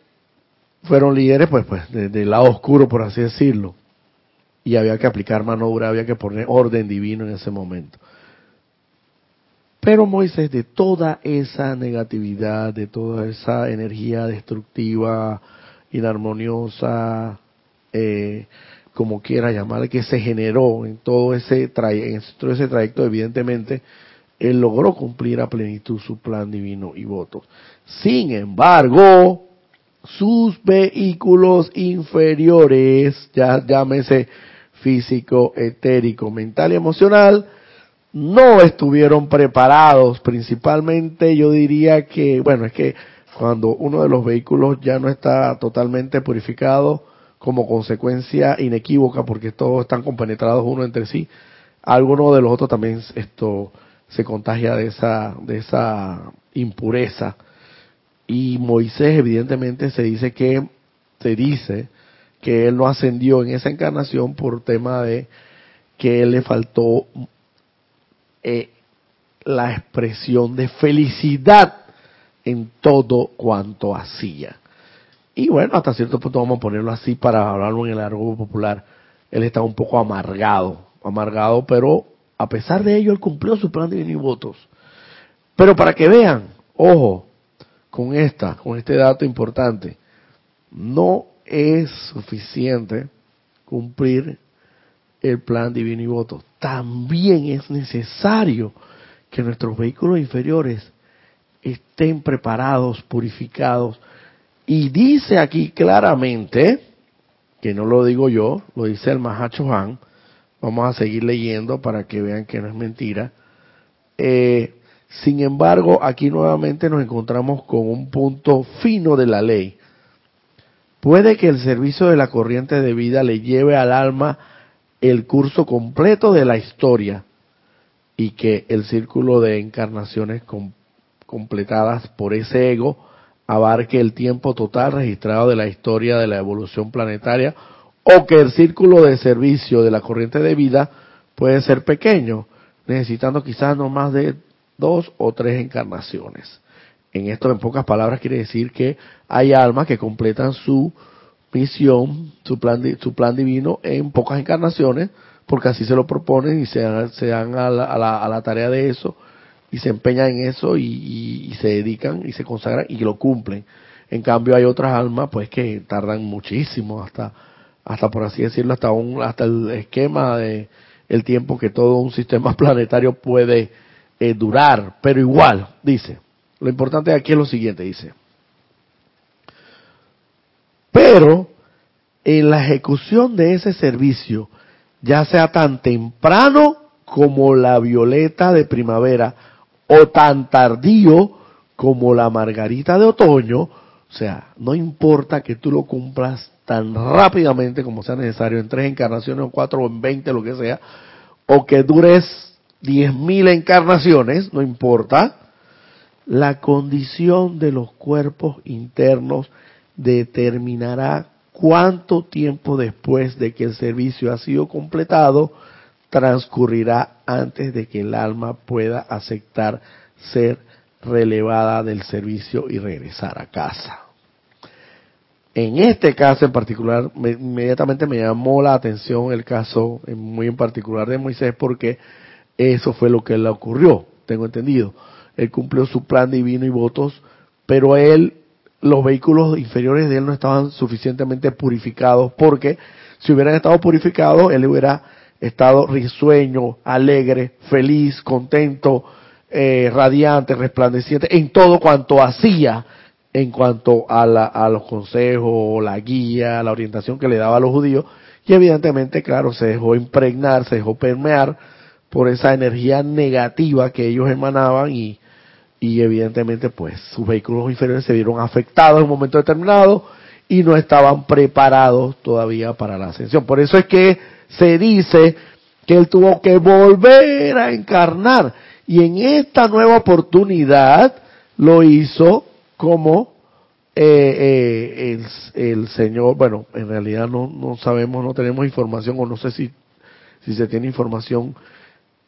fueron líderes pues pues del lado oscuro por así decirlo y había que aplicar mano dura, había que poner orden divino en ese momento. Pero Moisés de toda esa negatividad, de toda esa energía destructiva, inarmoniosa, eh, como quiera llamarle, que se generó en todo ese, en todo ese trayecto, evidentemente, él logró cumplir a plenitud su plan divino y votos. Sin embargo, sus vehículos inferiores, ya llámese físico, etérico, mental y emocional, no estuvieron preparados, principalmente yo diría que, bueno, es que cuando uno de los vehículos ya no está totalmente purificado como consecuencia inequívoca porque todos están compenetrados uno entre sí, alguno de los otros también esto se contagia de esa de esa impureza. Y Moisés evidentemente se dice que se dice que él no ascendió en esa encarnación por tema de que le faltó eh, la expresión de felicidad en todo cuanto hacía. Y bueno, hasta cierto punto vamos a ponerlo así para hablarlo en el argot popular. Él estaba un poco amargado, amargado, pero a pesar de ello él cumplió su plan de y votos. Pero para que vean, ojo, con esta, con este dato importante, no es suficiente cumplir el plan divino y votos. También es necesario que nuestros vehículos inferiores estén preparados, purificados. Y dice aquí claramente, que no lo digo yo, lo dice el Mahacho Han, vamos a seguir leyendo para que vean que no es mentira. Eh, sin embargo, aquí nuevamente nos encontramos con un punto fino de la ley. Puede que el servicio de la corriente de vida le lleve al alma el curso completo de la historia y que el círculo de encarnaciones completadas por ese ego abarque el tiempo total registrado de la historia de la evolución planetaria o que el círculo de servicio de la corriente de vida puede ser pequeño, necesitando quizás no más de dos o tres encarnaciones. En esto, en pocas palabras, quiere decir que hay almas que completan su misión, su plan, su plan divino en pocas encarnaciones, porque así se lo proponen y se dan, se dan a, la, a, la, tarea de eso y se empeñan en eso y, se dedican y se consagran y lo cumplen. En cambio hay otras almas pues que tardan muchísimo hasta hasta por así decirlo hasta un hasta el esquema de el tiempo que todo un sistema planetario puede eh, durar, pero igual, dice. Lo importante aquí es lo siguiente, dice. Pero en la ejecución de ese servicio, ya sea tan temprano como la violeta de primavera o tan tardío como la margarita de otoño, o sea, no importa que tú lo cumplas tan rápidamente como sea necesario, en tres encarnaciones o cuatro o en veinte, lo que sea, o que dures diez mil encarnaciones, no importa, la condición de los cuerpos internos determinará cuánto tiempo después de que el servicio ha sido completado transcurrirá antes de que el alma pueda aceptar ser relevada del servicio y regresar a casa. En este caso en particular, inmediatamente me llamó la atención el caso muy en particular de Moisés porque eso fue lo que le ocurrió, tengo entendido él cumplió su plan divino y votos, pero él, los vehículos inferiores de él no estaban suficientemente purificados, porque si hubieran estado purificados, él hubiera estado risueño, alegre, feliz, contento, eh, radiante, resplandeciente, en todo cuanto hacía, en cuanto a, a los consejos, la guía, la orientación que le daba a los judíos, y evidentemente, claro, se dejó impregnar, se dejó permear por esa energía negativa que ellos emanaban y y evidentemente pues sus vehículos inferiores se vieron afectados en un momento determinado y no estaban preparados todavía para la ascensión. Por eso es que se dice que él tuvo que volver a encarnar y en esta nueva oportunidad lo hizo como eh, eh, el, el, Señor, bueno, en realidad no, no sabemos, no tenemos información o no sé si, si se tiene información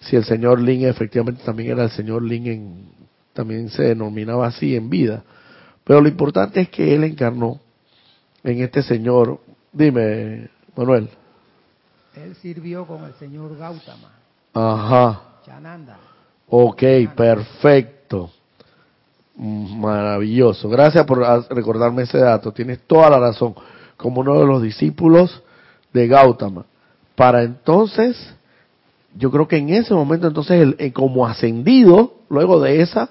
si el Señor Lin efectivamente también era el Señor Lin en, también se denominaba así en vida. Pero lo importante es que él encarnó en este señor. Dime, Manuel. Él sirvió con el señor Gautama. Ajá. Chananda. Ok, perfecto. Maravilloso. Gracias por recordarme ese dato. Tienes toda la razón. Como uno de los discípulos de Gautama. Para entonces, yo creo que en ese momento, entonces, el, como ascendido, luego de esa,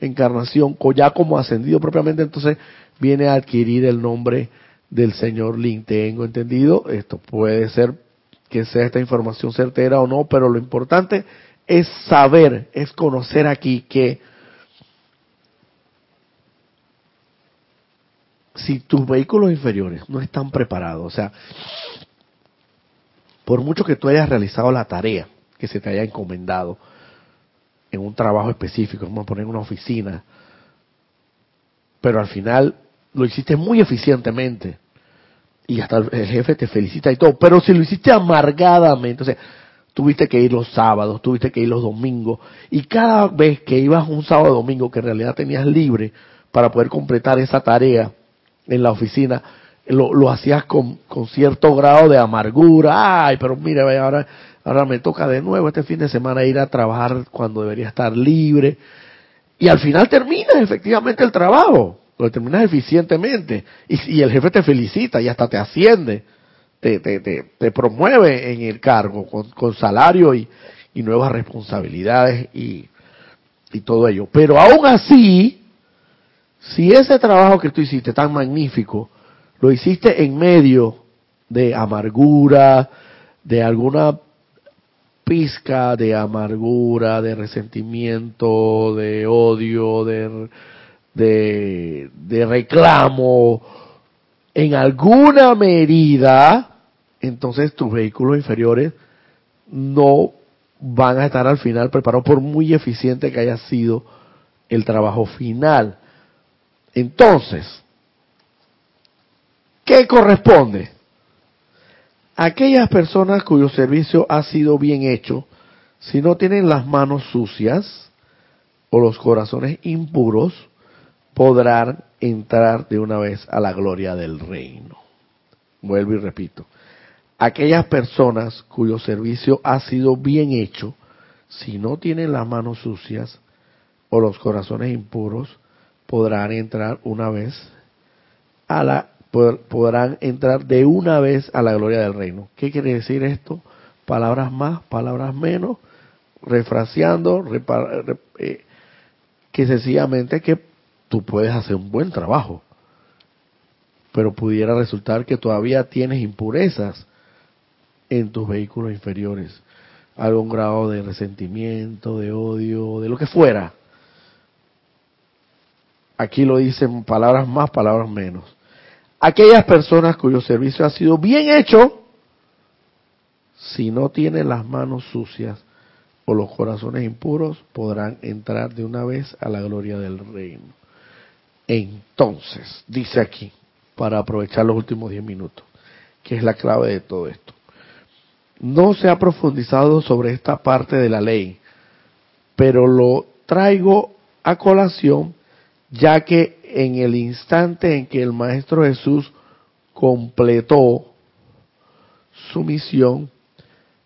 encarnación, ya como ascendido propiamente, entonces viene a adquirir el nombre del señor Lin. Tengo entendido, esto puede ser que sea esta información certera o no, pero lo importante es saber, es conocer aquí que si tus vehículos inferiores no están preparados, o sea, por mucho que tú hayas realizado la tarea que se te haya encomendado, en un trabajo específico, vamos a poner una oficina, pero al final lo hiciste muy eficientemente y hasta el jefe te felicita y todo, pero si lo hiciste amargadamente, o sea, tuviste que ir los sábados, tuviste que ir los domingos y cada vez que ibas un sábado o domingo que en realidad tenías libre para poder completar esa tarea en la oficina, lo, lo hacías con, con cierto grado de amargura, ay, pero mira, ahora Ahora me toca de nuevo este fin de semana ir a trabajar cuando debería estar libre. Y al final terminas efectivamente el trabajo, lo terminas eficientemente. Y, el jefe te felicita y hasta te asciende, te, te, te, promueve en el cargo con, salario y, nuevas responsabilidades y, y todo ello. Pero aún así, si ese trabajo que tú hiciste tan magnífico, lo hiciste en medio de amargura, de alguna pizca de amargura, de resentimiento, de odio, de, de, reclamo, en alguna medida, entonces tus vehículos inferiores no van a estar al final preparados por muy eficiente que haya sido el trabajo final. Entonces, ¿qué corresponde? Aquellas personas cuyo servicio ha sido bien hecho, si no tienen las manos sucias o los corazones impuros, podrán entrar de una vez a la gloria del reino. vuelvo y repito, aquellas personas cuyo servicio ha sido bien hecho, si no tienen las manos sucias o los corazones impuros, podrán entrar una vez a la podrán entrar de una vez a la gloria del reino. ¿Qué quiere decir esto? Palabras más, palabras menos, refraseando, eh, que sencillamente que tú puedes hacer un buen trabajo, pero pudiera resultar que todavía tienes impurezas en tus vehículos inferiores, algún grado de resentimiento, de odio, de lo que fuera. Aquí lo dicen palabras más, palabras menos. Aquellas personas cuyo servicio ha sido bien hecho, si no tienen las manos sucias o los corazones impuros, podrán entrar de una vez a la gloria del reino. Entonces, dice aquí, para aprovechar los últimos diez minutos, que es la clave de todo esto. No se ha profundizado sobre esta parte de la ley, pero lo traigo a colación ya que en el instante en que el Maestro Jesús completó su misión,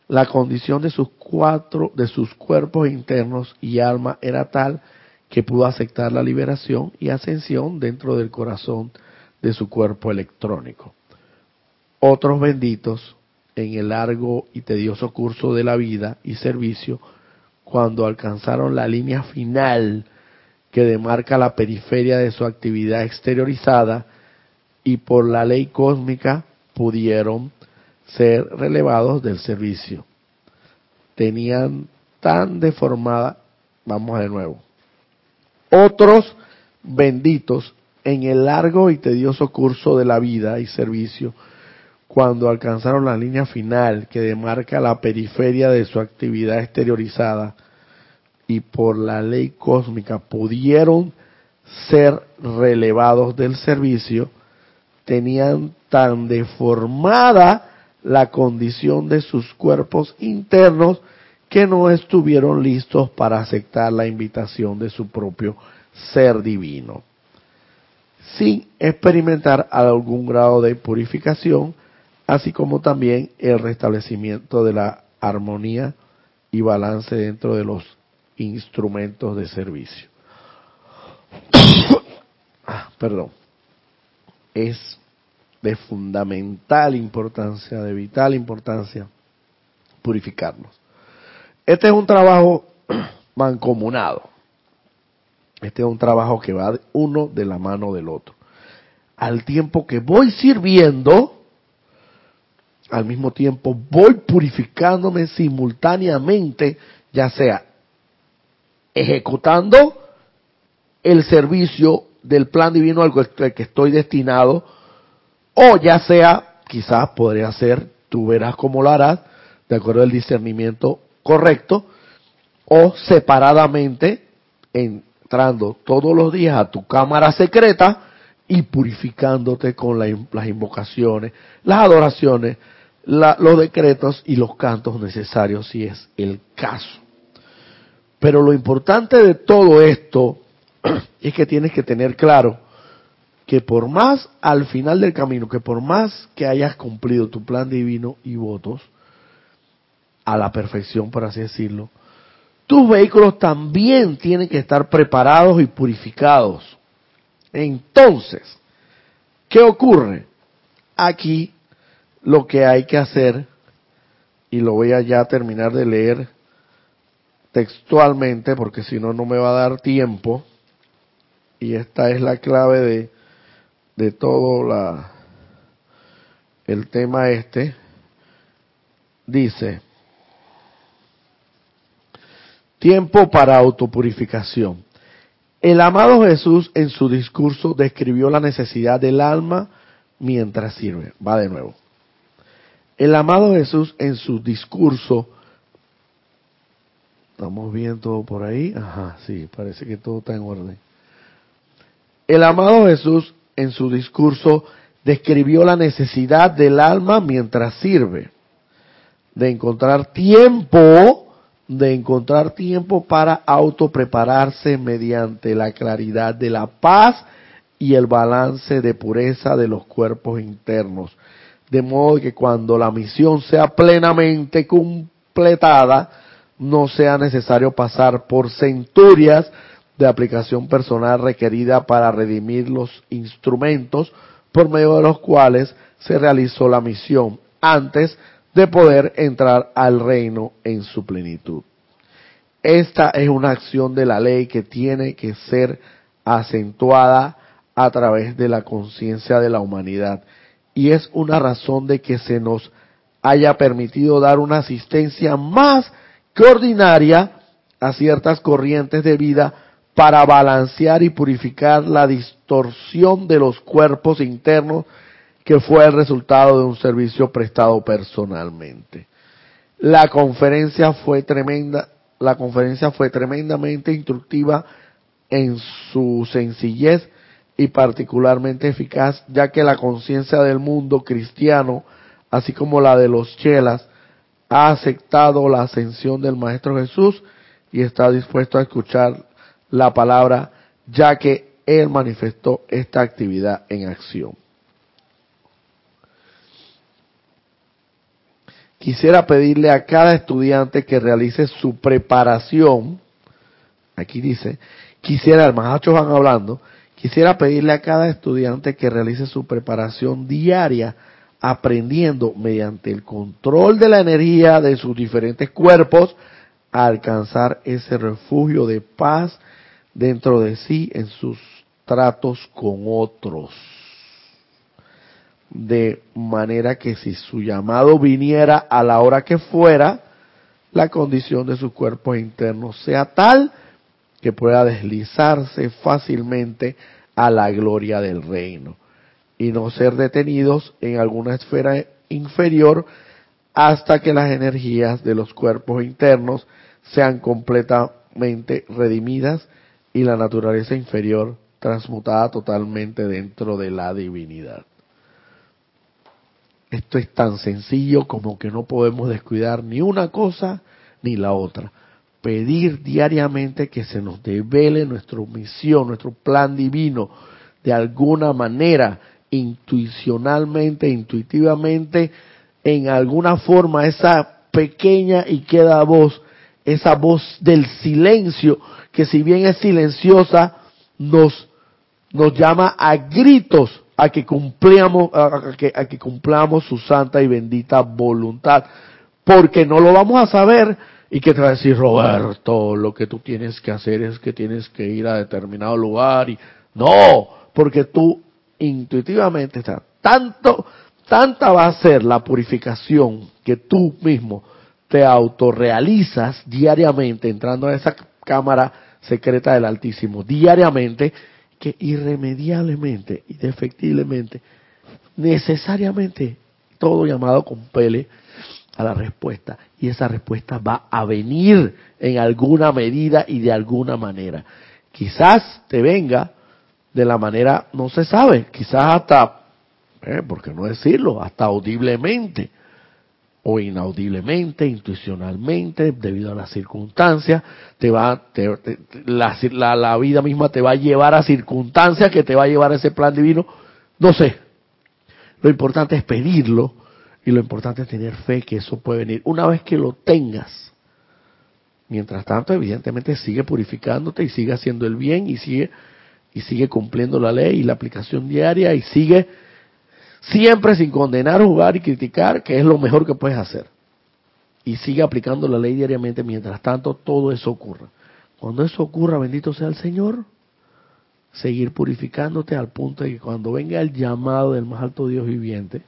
la condición de sus cuatro, de sus cuerpos internos y alma era tal que pudo aceptar la liberación y ascensión dentro del corazón de su cuerpo electrónico. Otros benditos en el largo y tedioso curso de la vida y servicio, cuando alcanzaron la línea final que demarca la periferia de su actividad exteriorizada y por la ley cósmica pudieron ser relevados del servicio. Tenían tan deformada, vamos de nuevo, otros benditos en el largo y tedioso curso de la vida y servicio, cuando alcanzaron la línea final que demarca la periferia de su actividad exteriorizada, y por la ley cósmica pudieron ser relevados del servicio, tenían tan deformada la condición de sus cuerpos internos que no estuvieron listos para aceptar la invitación de su propio ser divino, sin experimentar algún grado de purificación, así como también el restablecimiento de la armonía y balance dentro de los instrumentos de servicio. Perdón. Es de fundamental importancia, de vital importancia, purificarnos. Este es un trabajo mancomunado. Este es un trabajo que va uno de la mano del otro. Al tiempo que voy sirviendo, al mismo tiempo voy purificándome simultáneamente, ya sea ejecutando el servicio del plan divino al que estoy destinado, o ya sea, quizás podría ser, tú verás cómo lo harás, de acuerdo al discernimiento correcto, o separadamente, entrando todos los días a tu cámara secreta y purificándote con las invocaciones, las adoraciones, los decretos y los cantos necesarios si es el caso. Pero lo importante de todo esto es que tienes que tener claro que por más al final del camino, que por más que hayas cumplido tu plan divino y votos a la perfección, por así decirlo, tus vehículos también tienen que estar preparados y purificados. Entonces, ¿qué ocurre? Aquí lo que hay que hacer, y lo voy a ya terminar de leer textualmente, porque si no, no me va a dar tiempo. Y esta es la clave de, de todo la, el tema este. Dice, tiempo para autopurificación. El amado Jesús en su discurso describió la necesidad del alma mientras sirve. Va de nuevo. El amado Jesús en su discurso Estamos bien todo por ahí. Ajá, sí, parece que todo está en orden. El amado Jesús en su discurso describió la necesidad del alma mientras sirve, de encontrar tiempo, de encontrar tiempo para autoprepararse mediante la claridad de la paz y el balance de pureza de los cuerpos internos, de modo que cuando la misión sea plenamente completada, no sea necesario pasar por centurias de aplicación personal requerida para redimir los instrumentos por medio de los cuales se realizó la misión. Antes de poder entrar al reino en su plenitud. Esta es una acción de la ley que tiene que ser acentuada a través de la conciencia de la humanidad y es una razón de que se nos haya permitido dar una asistencia más que ordinaria a ciertas corrientes de vida para balancear y purificar la distorsión de los cuerpos internos que fue el resultado de un servicio prestado personalmente. La conferencia fue tremenda, la conferencia fue tremendamente instructiva en su sencillez y particularmente eficaz, ya que la conciencia del mundo cristiano, así como la de los chelas, ha aceptado la ascensión del Maestro Jesús y está dispuesto a escuchar la palabra, ya que Él manifestó esta actividad en acción. Quisiera pedirle a cada estudiante que realice su preparación, aquí dice, quisiera, el macho van hablando, quisiera pedirle a cada estudiante que realice su preparación diaria aprendiendo mediante el control de la energía de sus diferentes cuerpos a alcanzar ese refugio de paz dentro de sí en sus tratos con otros. De manera que si su llamado viniera a la hora que fuera, la condición de sus cuerpos internos sea tal que pueda deslizarse fácilmente a la gloria del reino y no ser detenidos en alguna esfera inferior hasta que las energías de los cuerpos internos sean completamente redimidas y la naturaleza inferior transmutada totalmente dentro de la divinidad. Esto es tan sencillo como que no podemos descuidar ni una cosa ni la otra. Pedir diariamente que se nos devele nuestra misión, nuestro plan divino, de alguna manera, intuicionalmente, intuitivamente, en alguna forma, esa pequeña y queda voz, esa voz del silencio que si bien es silenciosa, nos, nos llama a gritos a que cumplamos, a que, a que cumplamos su santa y bendita voluntad. Porque no lo vamos a saber y que te va a decir Roberto, lo que tú tienes que hacer es que tienes que ir a determinado lugar y no, porque tú intuitivamente, o tanto, tanta va a ser la purificación que tú mismo te autorrealizas diariamente entrando a esa cámara secreta del Altísimo diariamente, que irremediablemente, indefectiblemente, necesariamente todo llamado compele a la respuesta y esa respuesta va a venir en alguna medida y de alguna manera. Quizás te venga de la manera, no se sabe, quizás hasta, eh, ¿por qué no decirlo? Hasta audiblemente, o inaudiblemente, intuicionalmente, debido a las circunstancias, te va, la, la, vida misma te va a llevar a circunstancias que te va a llevar a ese plan divino, no sé. Lo importante es pedirlo y lo importante es tener fe que eso puede venir. Una vez que lo tengas, mientras tanto, evidentemente sigue purificándote y sigue haciendo el bien y sigue y sigue cumpliendo la ley y la aplicación diaria y sigue Siempre sin condenar, jugar y criticar, que es lo mejor que puedes hacer. Y sigue aplicando la ley diariamente mientras tanto todo eso ocurra. Cuando eso ocurra, bendito sea el Señor, seguir purificándote al punto de que cuando venga el llamado del más alto Dios viviente,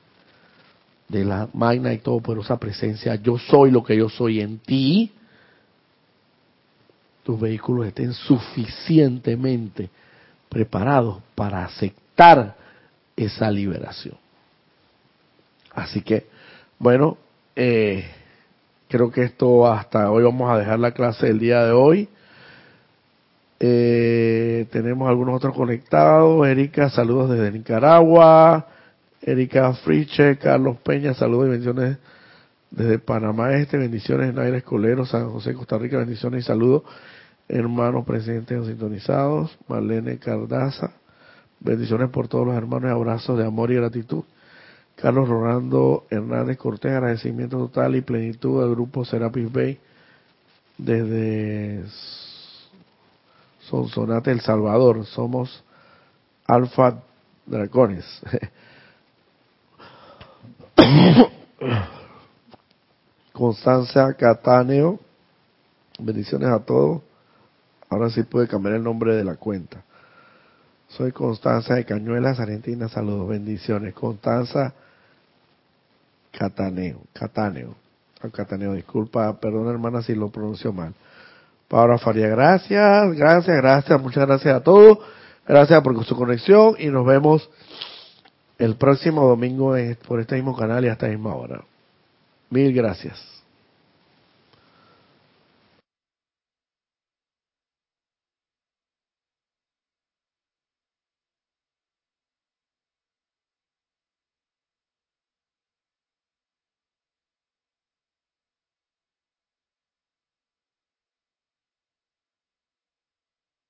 de la magna y todopoderosa presencia, yo soy lo que yo soy en ti, tus vehículos estén suficientemente preparados para aceptar esa liberación. Así que, bueno, eh, creo que esto hasta hoy vamos a dejar la clase del día de hoy. Eh, tenemos algunos otros conectados. Erika, saludos desde Nicaragua. Erika Friche, Carlos Peña, saludos y bendiciones desde Panamá Este. Bendiciones en Aires Colero, San José, Costa Rica. Bendiciones y saludos, hermanos presentes o sintonizados. Marlene Cardaza. Bendiciones por todos los hermanos y abrazos de amor y gratitud Carlos Rolando Hernández Cortés, agradecimiento total y plenitud del grupo Serapis Bay desde Sonsonate, El Salvador. Somos Alfa Dracones. Constanza Cataneo, bendiciones a todos. Ahora sí puede cambiar el nombre de la cuenta. Soy Constanza de Cañuelas, Argentina. Saludos, bendiciones. Constanza Cataneo, Cataneo, Cataneo, disculpa, perdón hermana si lo pronuncio mal. Paula Faria, gracias, gracias, gracias, muchas gracias a todos. Gracias por su conexión y nos vemos el próximo domingo por este mismo canal y a esta misma hora. Mil gracias.